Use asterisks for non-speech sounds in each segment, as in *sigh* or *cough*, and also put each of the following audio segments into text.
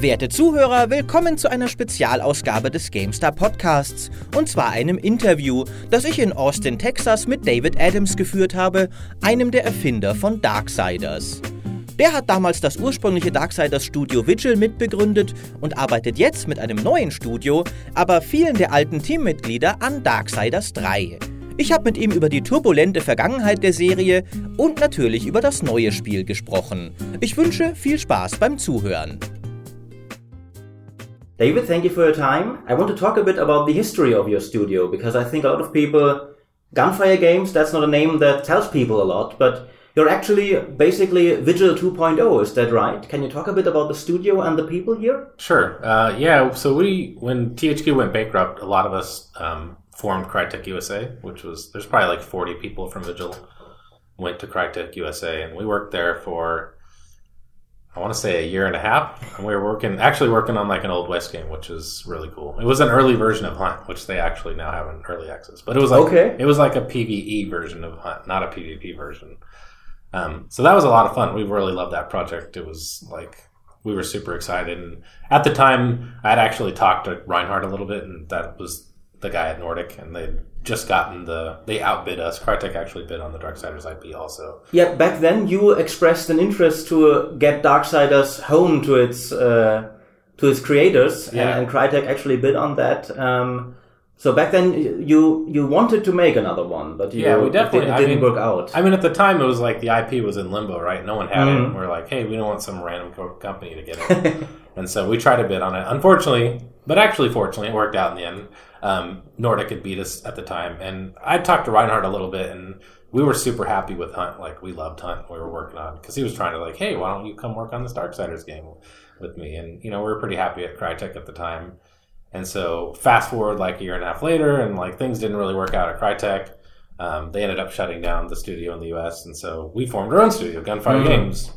Werte Zuhörer, willkommen zu einer Spezialausgabe des GameStar Podcasts. Und zwar einem Interview, das ich in Austin, Texas mit David Adams geführt habe, einem der Erfinder von Darksiders. Der hat damals das ursprüngliche Darksiders Studio Vigil mitbegründet und arbeitet jetzt mit einem neuen Studio, aber vielen der alten Teammitglieder an Darksiders 3. Ich habe mit ihm über die turbulente Vergangenheit der Serie und natürlich über das neue Spiel gesprochen. Ich wünsche viel Spaß beim Zuhören. David, thank you for your time. I want to talk a bit about the history of your studio because I think a lot of people, Gunfire Games, that's not a name that tells people a lot, but you're actually basically Vigil 2.0, is that right? Can you talk a bit about the studio and the people here? Sure. Uh, yeah, so we, when THQ went bankrupt, a lot of us um, formed Crytek USA, which was there's probably like 40 people from Vigil went to Crytek USA, and we worked there for I want to say a year and a half. And we were working actually working on like an old west game, which is really cool. It was an early version of Hunt, which they actually now have in early access, but it was like Okay. it was like a PVE version of Hunt, not a PvP version. Um, so that was a lot of fun. We really loved that project. It was like we were super excited. And at the time, I had actually talked to Reinhard a little bit, and that was the guy at Nordic, and they'd just gotten the they outbid us. Crytek actually bid on the Darksiders IP also. Yeah, back then you expressed an interest to uh, get Darksiders home to its uh, to its creators, Yeah. and, and Crytek actually bid on that. Um, so back then you you wanted to make another one, but you, Yeah, we definitely- it, I didn't mean- work out. I mean, at the time, it was like the IP was in limbo, right? No one had it. Mhm. And we're like, hey, we don't want some random co- company to get it. *laughs* and so we tried to bid on it. Unfortunately, but actually, fortunately, it worked out in the end. Um, Nordic had beat us at the time. And I talked to Reinhard a little bit, and we were super happy with Hunt. Like, we loved Hunt. We were working on because he was trying to, like, hey, why don't you come work on this Darksiders game with me? And, you know, we were pretty happy at Crytek at the time. And so fast forward like a year and a half later, and like things didn't really work out at Crytek. Um, they ended up shutting down the studio in the U.S. And so we formed our own studio, Gunfire Mhm. Games.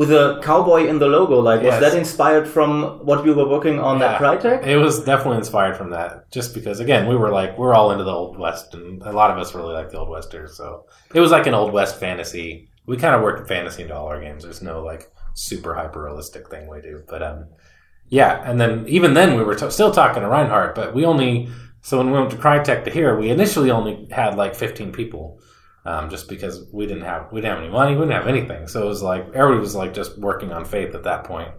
With a cowboy in the logo, like Yes. was that inspired from what you were working on at Yeah. Crytek? It was definitely inspired from that, just because again we were like we're all into the old west, and a lot of us really like the old westers. So it was like an old west fantasy. We kind of work fantasy into all our games. There's no like super hyper realistic thing we do, but um, yeah. And then even then we were t- still talking to Reinhard, but we only so when we went to Crytek to here, we initially only had like 15 people. Um, just because we didn't have we didn't have any money, we didn't have anything, so it was like everybody was like just working on faith at that point.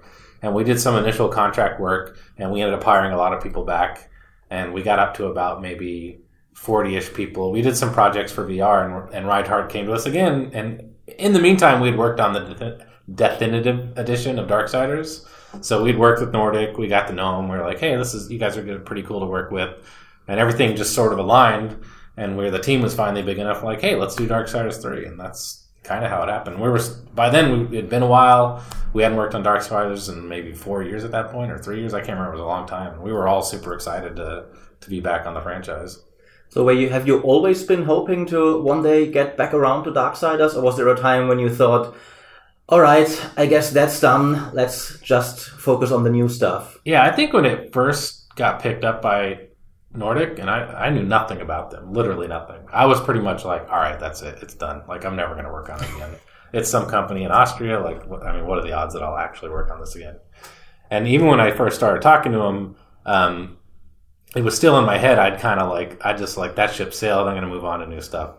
and we did some initial contract work and we ended up hiring a lot of people back. And we got up to about maybe 40ish people. We did some projects for vr and, and reinhard came to us again. And in the meantime we'd worked on the definitive edition of darksiders. So we'd worked with nordic. We got to know them. We were like hey this is you guys are pretty cool to work with. And everything just sort of aligned and where the team was finally big enough like hey let's do Dark darksiders 3 and that's kind of how it happened we were by then it'd been a while we hadn't worked on Dark Darksiders in maybe four years at that point, or three years. I can't remember. It was a long time. And we were all super excited to to be back on the franchise. So, were you have you always been hoping to one day get back around to Darksiders, or was there a time when you thought, "All right, I guess that's done. Let's just focus on the new stuff." Yeah, I think when it first got picked up by Nordic, and I, I knew nothing about them, literally nothing. I was pretty much like, all right, that's it, it's done. Like I'm never going to work on it again. it's some company in Austria. Like, I mean, what are the odds that I'll actually work on this again? And even when I first started talking to him, um, it was still in my head. I'd kind of like, I just like that ship sailed. I'm going to move on to new stuff.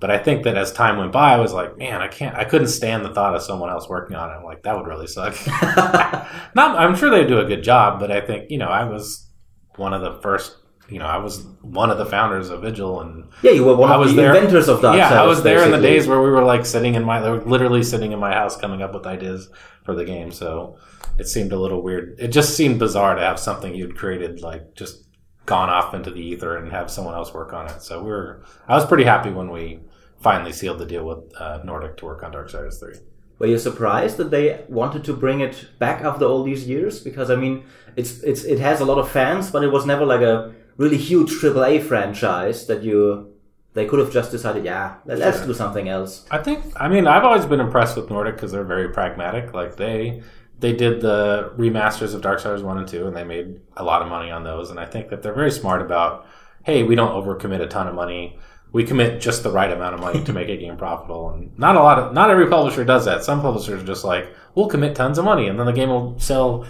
But I think that as time went by, I was like, man, I can't, I couldn't stand the thought of someone else working on it. I'm like, that would really suck. *laughs* Not, I'm sure they'd do a good job, but I think, you know, I was one of the first, you know, I was one of the founders of Vigil and Yeah, you were one I of was the there- inventors of Darksiders. yeah, I was there in the days where we were like sitting in my, literally sitting in my house coming up with ideas for the game. So it seemed a little weird. It just seemed bizarre to have something you'd created like just gone off into the ether and have someone else work on it. So we were, I was pretty happy when we finally sealed the deal with uh, Nordic to work on Darksiders 3. Were you surprised that they wanted to bring it back after all these years? Because I mean, it's it's it has a lot of fans, but it was never like a really huge AAA franchise that you they could have just decided, yeah, let- let's Sure. do something else. I think. I mean, I've always been impressed with Nordic because they're very pragmatic. Like they they did the remasters of Dark Darksiders one and two, and they made a lot of money on those. And I think that they're very smart about, hey, we don't overcommit a ton of money. We commit just the right amount of money to make a game profitable, and not a lot of not every publisher does that. Some publishers are just like, we'll commit tons of money, and then the game will sell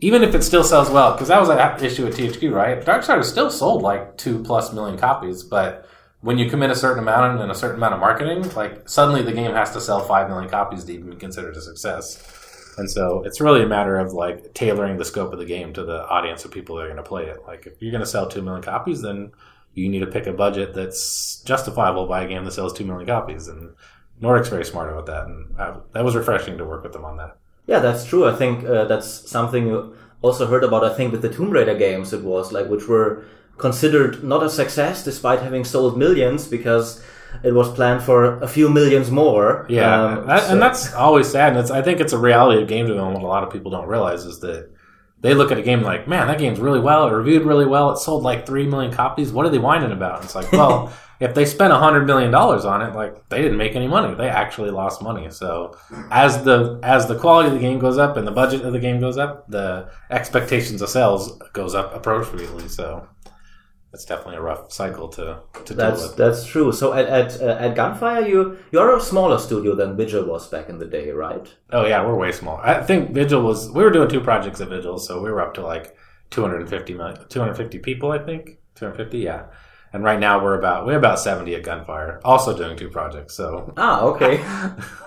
even if it still sells well, because that was an issue with THQ, right? Darksiders still sold like two plus million copies, but when you commit a certain amount and a certain amount of marketing, like suddenly the game has to sell five million copies to even be considered a success. And so it's really a matter of like tailoring the scope of the game to the audience of people that are going to play it. Like if you're going to sell two million copies, then you need to pick a budget that's justifiable by a game that sells two million copies. And Nordic's very smart about that, and I, that was refreshing to work with them on that. Yeah, that's true. I think uh, that's something you also heard about. I think with the Tomb Raider games, it was like which were considered not a success despite having sold millions because it was planned for a few millions more. Yeah, Um, that, so- and that's always sad. And it's, I think it's a reality of game development. A lot of people don't realize is that they look at a game like, man, that game's really well, it reviewed really well, it sold like three million copies. What are they whining about? And it's like, well, *laughs* if they spent a hundred million dollars on it, like they didn't make any money. They actually lost money. So as the as the quality of the game goes up and the budget of the game goes up, the expectations of sales goes up appropriately. So that's definitely a rough cycle to to deal That's with. that's true. So at at, uh, at Gunfire, you you're a smaller studio than Vigil was back in the day, right? Oh yeah, we're way small. I think Vigil was we were doing two projects at Vigil, so we were up to like 250 million, 250 people, I think. 250, yeah. And right now we're about we're about 70 at Gunfire, also doing two projects. So Ah, okay. *laughs*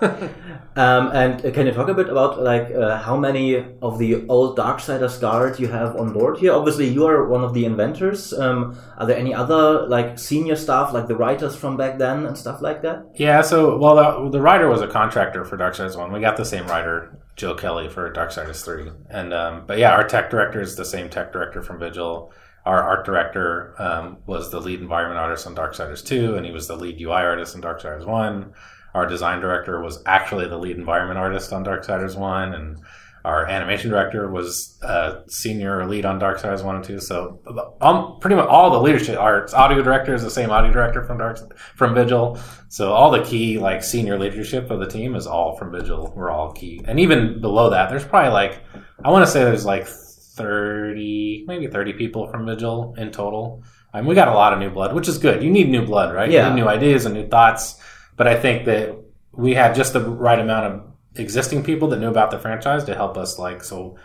um, and can you talk a bit about like uh, how many of the old Darksiders guard you have on board here? Obviously, you are one of the inventors. Um, are there any other like senior staff, like the writers from back then and stuff like that? yeah, so well the, the writer was a contractor for Darksiders 1. We got the same writer, Jill Kelly, for Darksiders 3. And um, but yeah, our tech director is the same tech director from Vigil. Our art director um, was the lead environment artist on Darksiders 2, and he was the lead UI artist in Darksiders 1. Our design director was actually the lead environment artist on Darksiders 1, and our animation director was uh, senior lead on Darksiders 1 and 2. So um, pretty much all the leadership, our audio director is the same audio director from Dark from Vigil. So all the key like senior leadership of the team is all from Vigil. We're all key, and even below that, there's probably like I want to say there's like 30, maybe 30 people from Vigil in total. I mean, we got a lot of new blood, which is good. You need new blood, right? Yeah. You need new ideas and new thoughts. But I think that we had just the right amount of existing people that knew about the franchise to help us. Like, so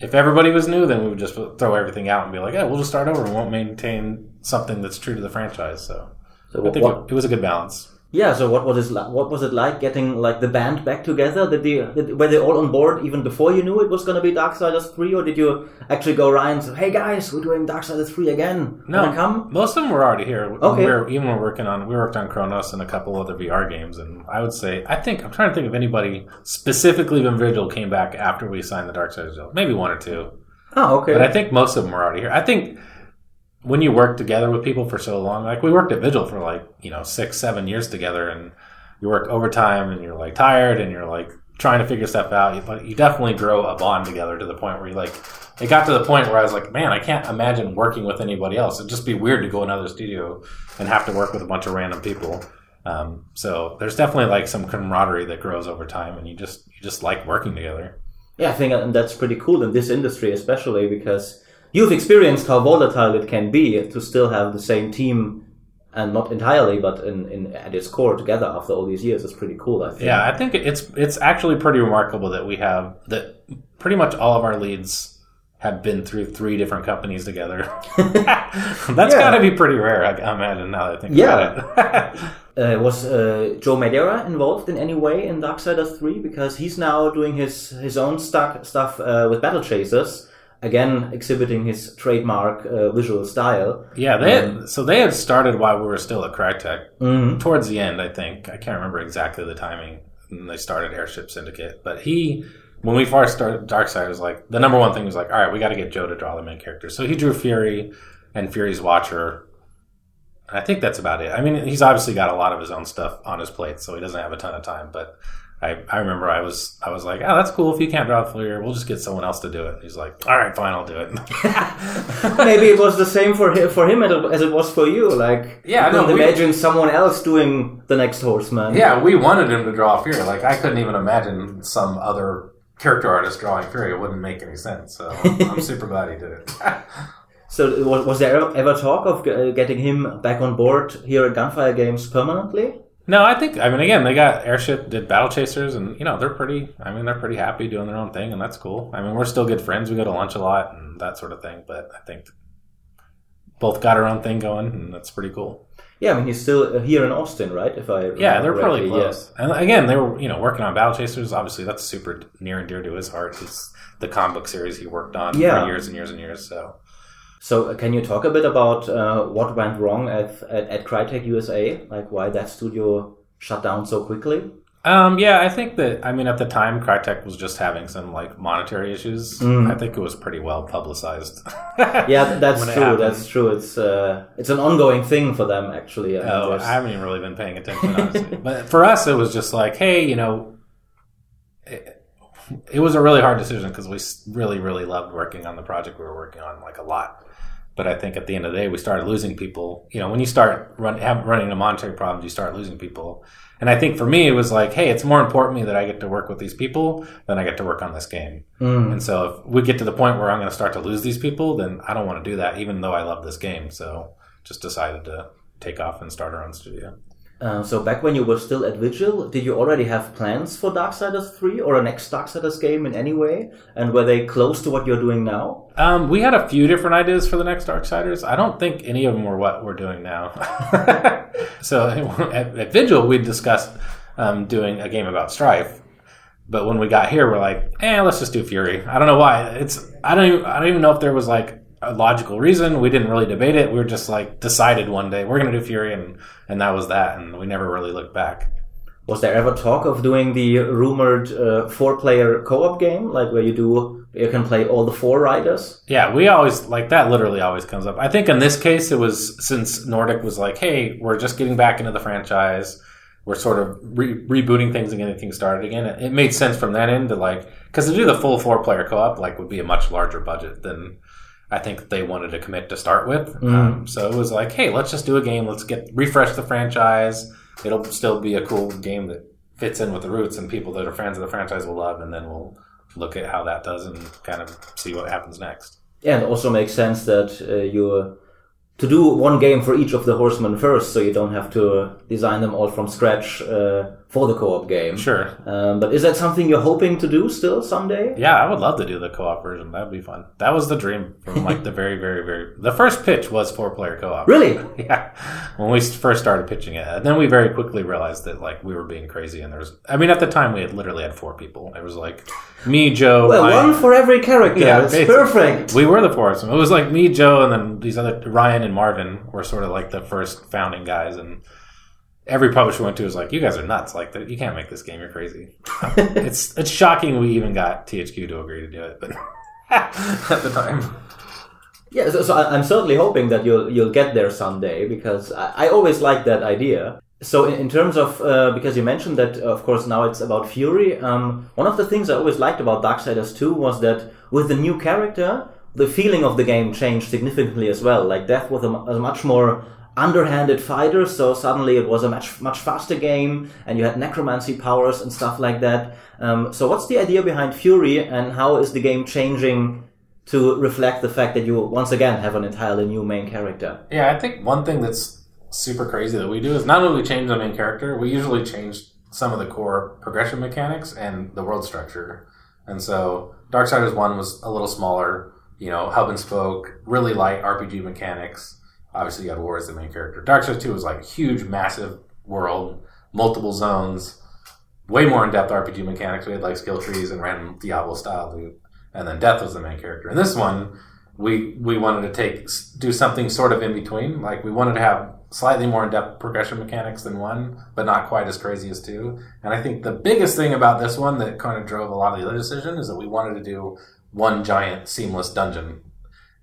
if everybody was new, then we would just throw everything out and be like, yeah, we'll just start over and won't maintain something that's true to the franchise. So So I think what, it, it was a good balance. Yeah. So what was it? Like, what was it like getting like the band back together? Did they did, were they all on board even before you knew it was going to be Darksiders three, or did you actually go around and say, "Hey guys, we're doing Darksiders three again"? No, Wanna come? most of them were already here. Okay. We were, even we're working on, we worked on Chronos and a couple other VR games, and I would say, I think I'm trying to think of anybody specifically from Vigil came back after we signed the Darksiders deal. Maybe one or two, Oh, okay. but I think most of them were already here. I think when you work together with people for so long, like we worked at Vigil for like you know six, seven years together, and you work overtime, and you're like tired, and you're like trying to figure stuff out. You, you definitely grow a bond together to the point where you like. It got to the point where I was like, man, I can't imagine working with anybody else. It'd just be weird to go another studio and have to work with a bunch of random people. Um, so there's definitely like some camaraderie that grows over time, and you just you just like working together. Yeah, I think that's pretty cool in this industry, especially because you've experienced how volatile it can be to still have the same team, and not entirely, but in, in at its core together after all these years. is pretty cool. I think. Yeah, I think it's it's actually pretty remarkable that we have that pretty much all of our leads have been through three different companies together. *laughs* That's Yeah. got to be pretty rare, I I imagine. Now that I think Yeah. about it. *laughs* Uh, was uh, Joe Madureira involved in any way in Darksiders 3? Because he's now doing his, his own stuff, stuff uh, with Battle Chasers, again exhibiting his trademark uh, visual style. yeah, they had, so they had started while we were still at Crytek. Mhm. Towards the end, I think I can't remember exactly the timing. They started Airship Syndicate, but he. When we first started Darkseid, was like the number one thing was like, all right, we got to get Joe to draw the main character. So he drew Fury and Fury's Watcher. I think that's about it. I mean, he's obviously got a lot of his own stuff on his plate, so he doesn't have a ton of time. But I, I remember I was I was like, oh, that's cool. If you can't draw Fury, we'll just get someone else to do it. He's like, all right, fine, I'll do it. *laughs* Maybe it was the same for him, for him as it was for you. Like, Yeah, you no, couldn't we- imagine someone else doing the next Horseman. yeah, we wanted him to draw Fury. Like I couldn't even imagine some other character artist drawing Fury. It wouldn't make any sense. So I'm *laughs* super glad he did it. So was, was there ever, ever talk of uh, getting him back on board here at Gunfire Games permanently? No, I think I mean again they got airship did battle chasers and you know they're pretty I mean they're pretty happy doing their own thing and that's cool. I mean we're still good friends. We go to lunch a lot and that sort of thing. But I think both got our own thing going and that's pretty cool. Yeah, I mean he's still here in Austin, right? If I Yeah, they're probably close. And again, they were you know working on battle chasers. Obviously, that's super near and dear to his heart. It's the comic book series he worked on Yeah. for years and years and years. So So, uh, can you talk a bit about uh, what went wrong at, at at Crytek USA? Like why that studio shut down so quickly? Um, yeah, I think that I mean at the time Crytek was just having some like monetary issues. I think it was pretty well publicized. Mm. *laughs* Yeah, that's true. happened. That's true. It's uh, it's an ongoing thing for them actually. I mean, Oh, there's- I haven't even really been paying attention, honestly. but for us, it was just like, hey, you know, it, was a really hard decision because we really, really loved working on the project we were working on, like a lot. But I think at the end of the day, we started losing people. You know, when you start run, have, running into monetary problems, you start losing people. And I think for me, it was like, hey, it's more important to me that I get to work with these people than I get to work on this game. Mm. And so if we get to the point where I'm going to start to lose these people, then I don't want to do that, even though I love this game. So just decided to take off and start our own studio. Uh, so back when you were still at Vigil, did you already have plans for Darksiders 3 or a next Darksiders game in any way? And were they close to what you're doing now? Um, we had a few different ideas for the next Darksiders. I don't think any of them were what we're doing now. *laughs* so *laughs* at, at Vigil, we discussed um, doing a game about Strife. But when we got here, we're like, eh, let's just do Fury. I don't know why. It's I don't even, I don't even know if there was like a logical reason. We didn't really debate it. We were just like decided one day we're gonna do Fury, and and that was that. And we never really looked back. Was there ever talk of doing the rumored uh, four-player co-op game, like where you do you can play all the four riders? Yeah, we always like that. Literally, always comes up. I think in this case, it was since Nordic was like, "Hey, we're just getting back into the franchise. We're sort of re- rebooting things and getting things started again." It, it made sense from that end to like because to do the full four player co op like would be a much larger budget than I think they wanted to commit to start with. Um, so it was like, "Hey, let's just do a game. Let's get refresh the franchise. It'll still be a cool game that fits in with the roots, and people that are fans of the franchise will love, and then we'll." Look at how that does and kind of see what happens next. Yeah, and it also makes sense that uh, you to do one game for each of the horsemen first, so you don't have to design them all from scratch uh, for the co-op game. Sure. Um, but is that something you're hoping to do still someday? Yeah, I would love to do the co-op version. That'd be fun. That was the dream from like the *laughs* very, very, very. The first pitch was four-player co-op. Really? *laughs* Yeah, when we first started pitching it, and then we very quickly realized that like we were being crazy, and there was. I mean, at the time we had literally had four people. It was like me, Joe. Well, Ryan- one for every character. Yeah, basically. perfect. We were the four of them. It was like me, Joe, and then these other Ryan and Marvin were sort of like the first founding guys, and every publisher we went to was like, "You guys are nuts! Like, you can't make this game. You're crazy." *laughs* it's it's shocking we even got THQ to agree to do it, but *laughs* at the time, Yeah, so, so I'm certainly hoping that you'll you'll get there someday because I, I always like that idea. So in, in terms of uh, because you mentioned that of course now it's about Fury. Um, one of the things I always liked about Darksiders 2 was that with the new character, the feeling of the game changed significantly as well. Like Death was a, a much more underhanded fighter, so suddenly it was a much much faster game, and you had necromancy powers and stuff like that. Um, so what's the idea behind Fury, and how is the game changing? to reflect the fact that you once again have an entirely new main character. yeah, I think one thing that's super crazy that we do is not only change the main character, we usually change some of the core progression mechanics and the world structure. And so Darksiders 1 was a little smaller, you know, hub and spoke, really light RPG mechanics. Obviously, you had War as the main character. Darksiders 2 was like a huge, massive world, multiple zones, way more in depth RPG mechanics. We had like skill trees and random Diablo style loot. And then Death was the main character. In this one, we we wanted to take do something sort of in between. Like we wanted to have slightly more in depth progression mechanics than one, but not quite as crazy as two. And I think the biggest thing about this one that kind of drove a lot of the other decision is that we wanted to do one giant seamless dungeon.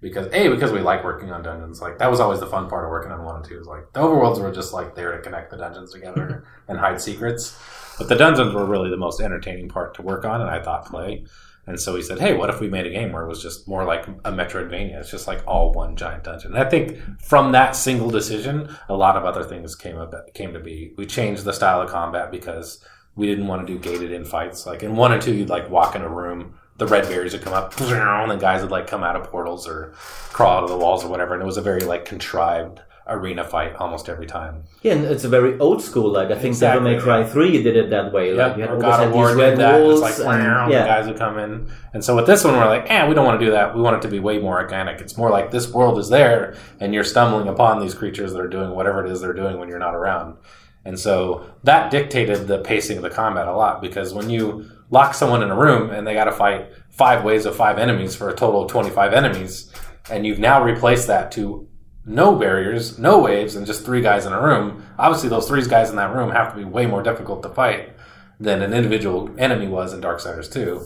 Because A, because we like working on dungeons. Like that was always the fun part of working on one and two. Is like the overworlds were just like there to connect the dungeons together *laughs* and hide secrets. But the dungeons were really the most entertaining part to work on and I thought play. And so he said, "Hey, what if we made a game where it was just more like a Metroidvania? It's just like all one giant dungeon." And I think from that single decision, a lot of other things came up, came to be. We changed the style of combat because we didn't want to do gated in fights. Like in one and two, you'd like walk in a room, the red berries would come up, and the guys would like come out of portals or crawl out of the walls or whatever. And it was a very like contrived arena fight almost every time. Yeah, and it's a very old school. Like I think Devil May Exactly, Cry yeah. Three did it that way. Like Yep, you had always had these red that. It's walls. like and- "Meow," the guys would come in. And so with this one, we're like, eh, we don't want to do that. We want it to be way more organic. It's more like this world is there, and you're stumbling upon these creatures that are doing whatever it is they're doing when you're not around. And so that dictated the pacing of the combat a lot because when you lock someone in a room and they got to fight five waves of five enemies for a total of 25 enemies, and you've now replaced that to no barriers, no waves, and just three guys in a room, obviously those three guys in that room have to be way more difficult to fight than an individual enemy was in Darksiders 2.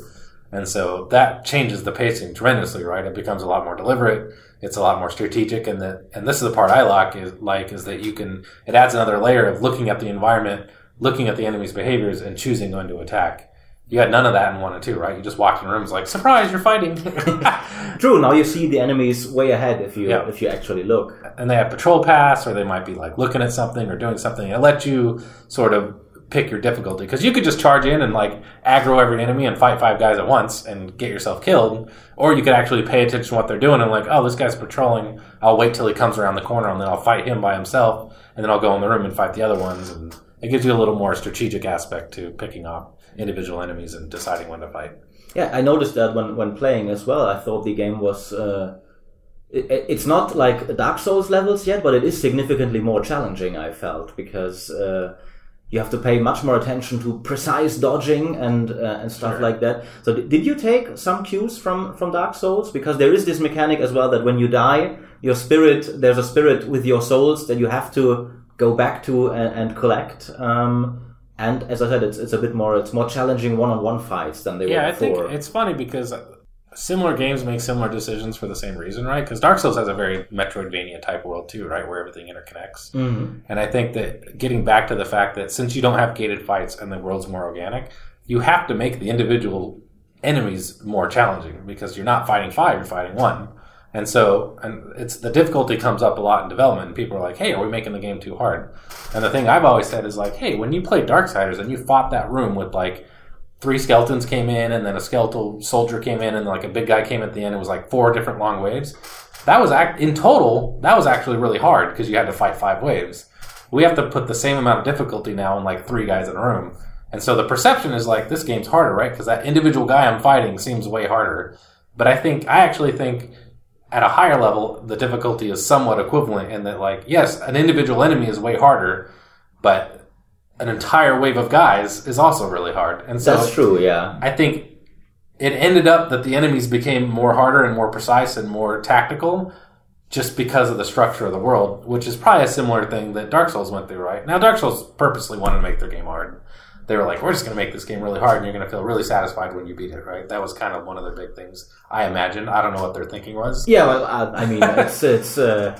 And so that changes the pacing tremendously, right? It becomes a lot more deliberate. It's a lot more strategic, and that and this is the part I like is like is that you can it adds another layer of looking at the environment, looking at the enemy's behaviors, and choosing when to attack. You had none of that in one and two, right? You just walked in rooms like surprise, you're fighting. *laughs* *laughs* true. Now you see the enemies way ahead if you Yeah. if you actually look. and they have patrol paths, or they might be like looking at something or doing something. It lets you sort of pick your difficulty because you could just charge in and like aggro every enemy and fight five guys at once and get yourself killed, or you could actually pay attention to what they're doing and like, oh, this guy's patrolling. I'll wait till he comes around the corner and then I'll fight him by himself, and then I'll go in the room and fight the other ones. And it gives you a little more strategic aspect to picking up individual enemies and deciding when to fight. Yeah, I noticed that when when playing as well. I thought the game was. Uh, it, it's not like Dark Souls levels yet, but it is significantly more challenging. I felt because uh, you have to pay much more attention to precise dodging and uh, and stuff Sure. like that. So, d- did you take some cues from from Dark Souls? Because there is this mechanic as well that when you die, your spirit there's a spirit with your souls that you have to go back to and, and collect. Um, and as I said, it's it's a bit more it's more challenging one on one fights than they were. Yeah, I think it's funny because similar games make similar decisions for the same reason, right? Because Dark Souls has a very Metroidvania type world too, right, where everything interconnects. Mhm. And I think that getting back to the fact that since you don't have gated fights and the world's more organic, you have to make the individual enemies more challenging because you're not fighting five, you're fighting one. And so, and it's the difficulty comes up a lot in development. People are like, "Hey, are we making the game too hard?" And the thing I've always said is like, "Hey, when you played Darksiders and you fought that room with like three skeletons came in, and then a skeletal soldier came in, and like a big guy came at the end. It was like four different long waves. That was act in total. That was actually really hard because you had to fight five waves. We have to put the same amount of difficulty now in like three guys in a room, and so the perception is like this game's harder, right? Because that individual guy I'm fighting seems way harder. But I think I actually think at a higher level the difficulty is somewhat equivalent in that like yes, an individual enemy is way harder, but an entire wave of guys is also really hard. And so That's true, yeah. I think it ended up that the enemies became more harder and more precise and more tactical just because of the structure of the world, which is probably a similar thing that Dark Souls went through, right? Now, Dark Souls purposely wanted to make their game hard. They were like, we're just going to make this game really hard and you're going to feel really satisfied when you beat it, right? That was kind of one of their big things, I imagine. I don't know what their thinking was. Yeah, well, I, I mean, *laughs* it's it's uh,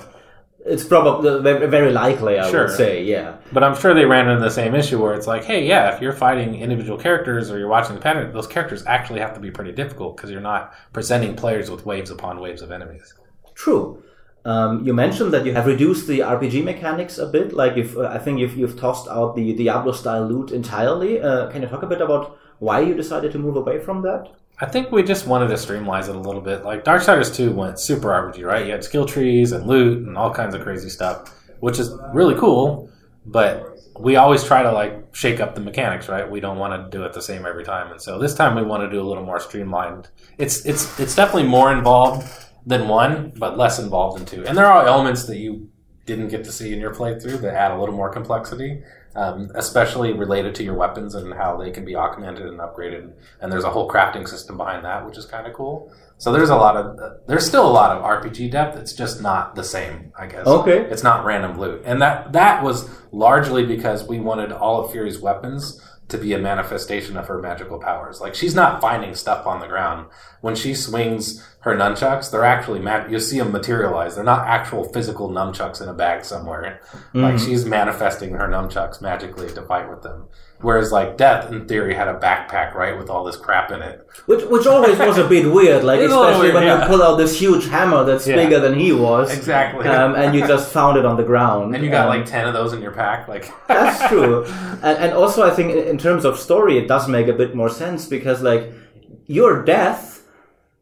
it's probably very very likely. I Sure. would say, yeah. But I'm sure they ran into the same issue where it's like, hey, yeah, if you're fighting individual characters or you're watching the pattern, those characters actually have to be pretty difficult because you're not presenting players with waves upon waves of enemies. True. Um, you mentioned that you have reduced the RPG mechanics a bit. Like, you've, uh, I think you've you've tossed out the Diablo style loot entirely. Uh, can you talk a bit about why you decided to move away from that? I think we just wanted to streamline it a little bit. Like Darksiders 2 went super RPG, right? You had skill trees and loot and all kinds of crazy stuff, which is really cool, but we always try to like shake up the mechanics, right? We don't want to do it the same every time. And so this time we want to do a little more streamlined. It's it's it's definitely more involved than one, but less involved in two. And there are elements that you didn't get to see in your playthrough that add a little more complexity, um, especially related to your weapons and how they can be augmented and upgraded. And there's a whole crafting system behind that, which is kind of cool. So there's a lot of there's still a lot of RPG depth. It's just not the same, I guess. Okay. It's not random loot, and that that was largely because we wanted all of Fury's weapons to be a manifestation of her magical powers. Like she's not finding stuff on the ground when she swings her nunchucks. They're actually ma- you see them materialize. They're not actual physical nunchucks in a bag somewhere. Like mm-hmm. she's manifesting her nunchucks magically to fight with them. Whereas like Death, in theory, had a backpack right with all this crap in it. Which which always was a bit weird. Like, *laughs* It's especially weird, when yeah. you pull out this huge hammer that's Yeah. bigger than he was, Exactly. um, and you just found it on the ground. And you got Um, like ten of those in your pack. Like *laughs* That's true. And, and also, I think in terms of story, it does make a bit more sense because, like, your death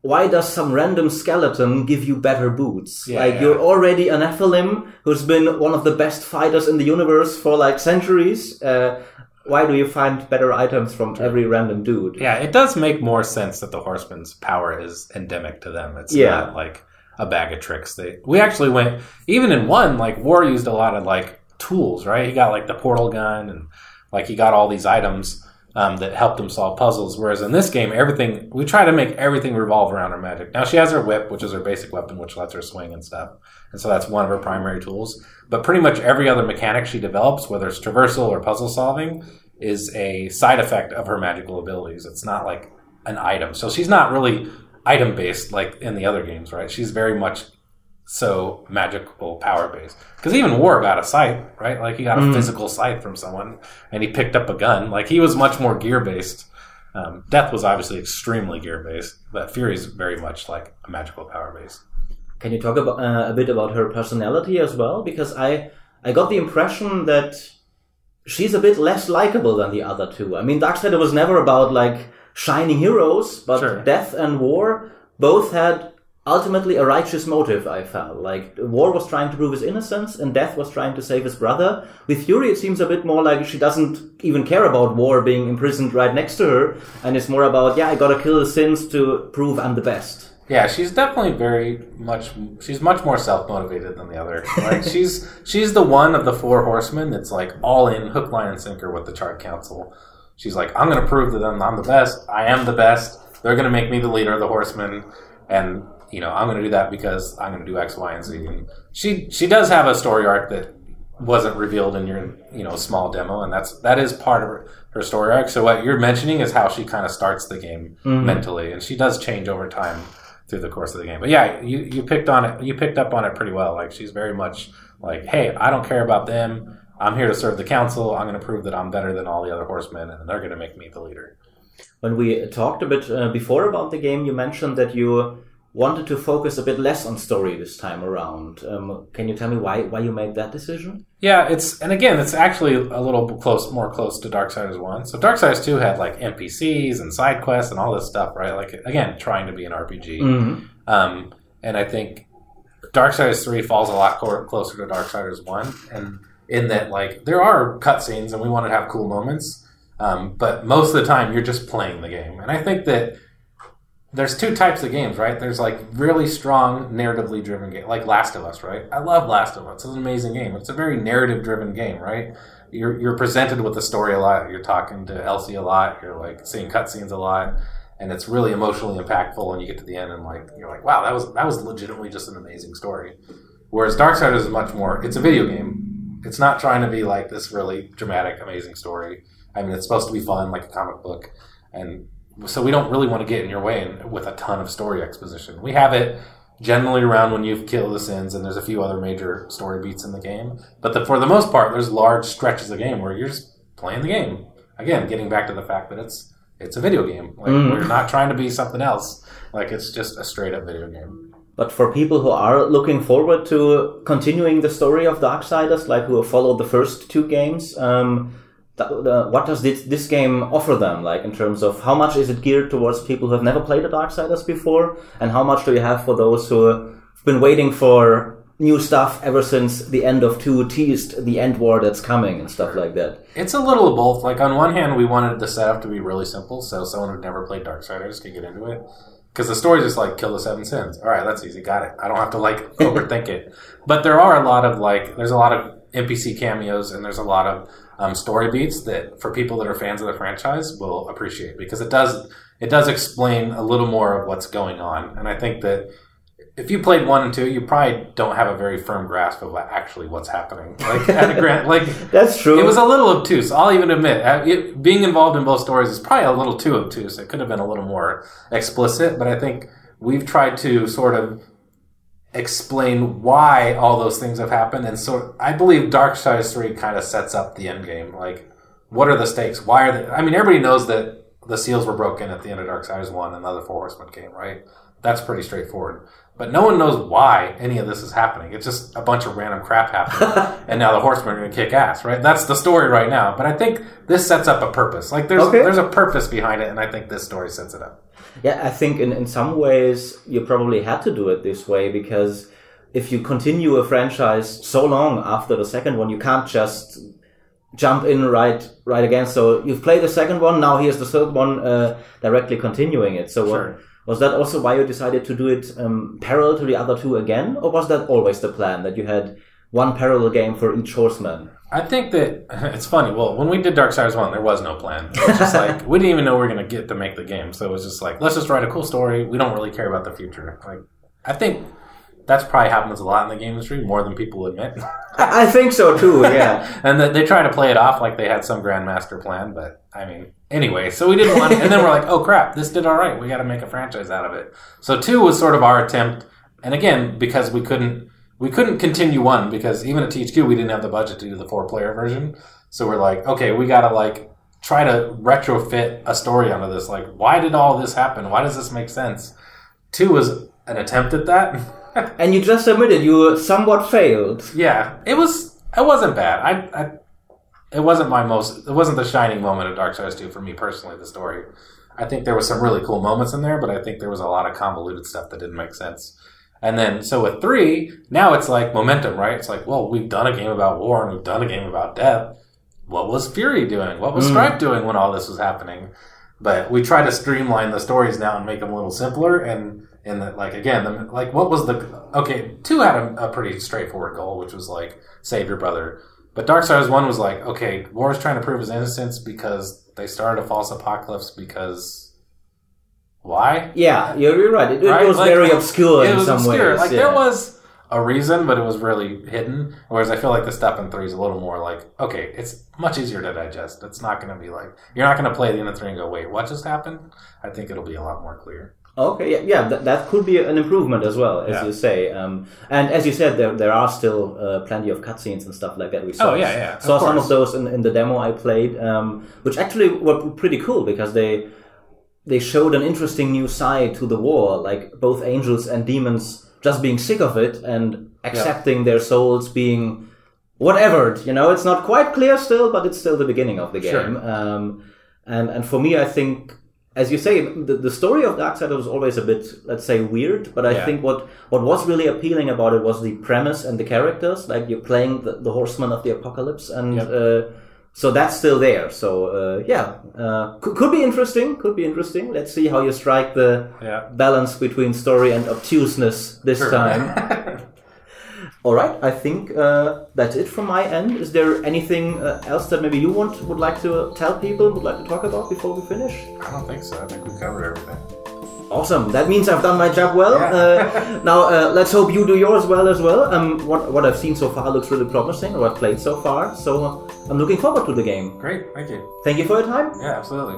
why does some random skeleton give you better boots? Yeah, like you're already an Nephilim who's been one of the best fighters in the universe for like centuries. Uh, why do you find better items from every random dude? Yeah, it does make more sense that the horseman's power is endemic to them. It's Yeah. not like a bag of tricks. They we actually went even in one like War used a lot of like tools, right? He got like the portal gun and like he got all these items um, that helped them solve puzzles. Whereas in this game, everything we try to make everything revolve around her magic. Now she has her whip, which is her basic weapon, which lets her swing and stuff, and so that's one of her primary tools. But pretty much every other mechanic she develops, whether it's traversal or puzzle solving, is a side effect of her magical abilities. It's not like an item. So she's not really item based like in the other games, right? She's very much so magical power base. Because even War got a scythe, right? Like he got a physical scythe from someone, and he picked up a gun. Like he was much more gear based. Um, Death was obviously extremely gear based, but Fury's very much like a magical power base. Can you talk about uh, a bit about her personality as well? Because I I got the impression that she's a bit less likable than the other two. I mean, Darksider was never about like shining heroes, but Sure. Death and War both had ultimately a righteous motive. I felt like War was trying to prove his innocence, and Death was trying to save his brother. With Fury, it seems a bit more like she doesn't even care about War being imprisoned right next to her, and it's more about yeah, I gotta kill the sins to prove I'm the best. Yeah, she's definitely very much. She's much more self motivated than the other. *laughs* Like she's she's the one of the four horsemen that's like all in, hook, line, and sinker with the Charred Council. She's like, I'm going to prove to them I'm the best. I am the best. They're going to make me the leader of the horsemen, and you know I'm going to do that because I'm going to do X, Y, and Z. And she she does have a story arc that wasn't revealed in your you know small demo, and that's that is part of her, her story arc. So what you're mentioning is how she kind of starts the game mentally, and she does change over time through the course of the game. But yeah, you, you picked on it. You picked up on it pretty well. Like she's very much like, hey, I don't care about them. I'm here to serve the council. I'm going to prove that I'm better than all the other horsemen, and they're going to make me the leader. When we talked a bit uh, before about the game, you mentioned that you wanted to focus a bit less on story this time around. Um, can you tell me why why you made that decision? Yeah, it's and again, it's actually a little close, more close to Darksiders One. So Darksiders Two had like NPCs and side quests and all this stuff, right? Like again, trying to be an RPG. Mm-hmm. Um, and I think Darksiders 3 falls a lot cor- closer to Darksiders 1, and in that, like, there are cutscenes and we want to have cool moments, um, but most of the time you're just playing the game. And I think that there's two types of games, right? There's like really strong narratively driven game, like Last of Us, right? I love Last of Us. It's an amazing game. It's a very narrative driven game, right? You're you're presented with the story a lot. You're talking to Ellie a lot. You're like seeing cutscenes a lot, and it's really emotionally impactful. And you get to the end and like you're like, wow, that was that was legitimately just an amazing story. Whereas Darksiders is much more. It's a video game. It's not trying to be like this really dramatic, amazing story. I mean, it's supposed to be fun, like a comic book, and so we don't really want to get in your way and- with a ton of story exposition. We have it generally around when you've killed the sins, and there's a few other major story beats in the game. But the, for the most part, there's large stretches of the game where you're just playing the game. Again, getting back to the fact that it's it's a video game. Like Mm. we're not trying to be something else. Like it's just a straight up video game. But for people who are looking forward to continuing the story of Darksiders, like who have followed the first two games, um, uh, what does this, this game offer them? Like in terms of how much is it geared towards people who have never played the Darksiders before, and how much do you have for those who have been waiting for new stuff ever since the end of two teased the end war that's coming and stuff like that? It's a little of both. Like on one hand, we wanted the setup to be really simple, so someone who'd never played Darksiders could get into it. Because the story's just like kill the seven sins. All right, that's easy. Got it. I don't have to like *laughs* overthink it. But there are a lot of like there's a lot of NPC cameos and there's a lot of um, story beats that for people that are fans of the franchise will appreciate because it does it does explain a little more of what's going on. And I think that if you played one and two, you probably don't have a very firm grasp of what, actually what's happening. Like at a *laughs* grand, like That's true. it was a little obtuse. I'll even admit, uh, it, being involved in both stories is probably a little too obtuse. It could have been a little more explicit, but I think we've tried to sort of explain why all those things have happened. And so I believe Darksiders 3 kind of sets up the end game. Like, what are the stakes? Why are they? I mean, everybody knows that the seals were broken at the end of Darksiders 1 and the other Four Horsemen came, right? That's pretty straightforward. But no one knows why any of this is happening. It's just a bunch of random crap happening, *laughs* and now the horsemen are going to kick ass, right? That's the story right now. But I think this sets up a purpose. Like there's Okay. there's a purpose behind it, and I think this story sets it up. Yeah, I think in, in some ways you probably had to do it this way because if you continue a franchise so long after the second one, you can't just jump in right right again. So you've played the second one, now here's the third one, uh, directly continuing it. So Sure. Was that also why you decided to do it um, parallel to the other two again, or was that always the plan that you had one parallel game for each horseman? I think that *laughs* it's funny. Well, when we did Dark Darksiders One, there was no plan. It was just like we didn't even know we were going to get to make the game, so it was just like let's just write a cool story. We don't really care about the future. Like I think that's probably happens a lot in the game industry more than people admit, *laughs* I think so too. Yeah. *laughs* and that they try to play it off like they had some grandmaster plan. But I mean, anyway, so we didn't want, and then we're like, oh crap, this did all right. We got to make a franchise out of it. So two was sort of our attempt, and again because we couldn't. We couldn't continue one because even at THQ we didn't have the budget to do the four player version. So we're like, okay, we gotta like try to retrofit a story onto this. Like, why did all this happen? Why does this make sense? Two was an attempt at that. *laughs* *laughs* and you just admitted you somewhat failed. yeah, it was. It wasn't bad. I, I. It wasn't my most. It wasn't the shining moment of Darksiders two for me personally. The story. I think there was some really cool moments in there, but I think there was a lot of convoluted stuff that didn't make sense. And then, so with three, now it's like momentum, right? It's like, well, we've done a game about war and we've done a game about death. What was Fury doing? What was mm. Strife doing when all this was happening? But we try to streamline the stories now and make them a little simpler. And, and the, like, again, the, like, what was the, okay, two had a, a pretty straightforward goal, which was like, save your brother. But Dark Darksiders 1 was like, okay, War is trying to prove his innocence because they started a false apocalypse because, why? Yeah, you're, right. It, it was Like, very obscure it in was some obscure. ways. Like yeah. there was a reason, but it was really hidden. Whereas I feel like the step in three is a little more like, okay, it's much easier to digest. It's not going to be like you're not going to play the end of three and go, wait, what just happened? I think it'll be a lot more clear. Okay, yeah, yeah that, that could be an improvement as well, as Yeah. you say. Um, and as you said, there there are still uh, plenty of cutscenes and stuff like that. We saw, Oh, yeah, yeah, of saw some of those in, in the demo I played, um, which actually were pretty cool because they they showed an interesting new side to the war, like both angels and demons just being sick of it and accepting their souls being whatever. You know, it's not quite clear still, but it's still the beginning of the Sure. game. Um, and and for me, I think, as you say, the, the story of Darksiders was always a bit, let's say, weird. But I Yeah. think what what was really appealing about it was the premise and the characters. Like you're playing the, the horseman of the apocalypse, and Yep. uh, so that's still there. So uh, yeah, uh, could, could be interesting. Could be interesting. Let's see how you strike the Yeah. balance between story and obtuseness this Sure. time. *laughs* All right, I think uh, that's it from my end. Is there anything uh, else that maybe you want would like to tell people, would like to talk about before we finish? I don't think so. I think we covered everything. Awesome. That means I've done my job well. Yeah. Uh, now uh, let's hope you do yours well as well. Um, what what I've seen so far looks really promising, or I've played so far. So uh, I'm looking forward to the game. Great. Thank you. Thank you for your time. Yeah, absolutely.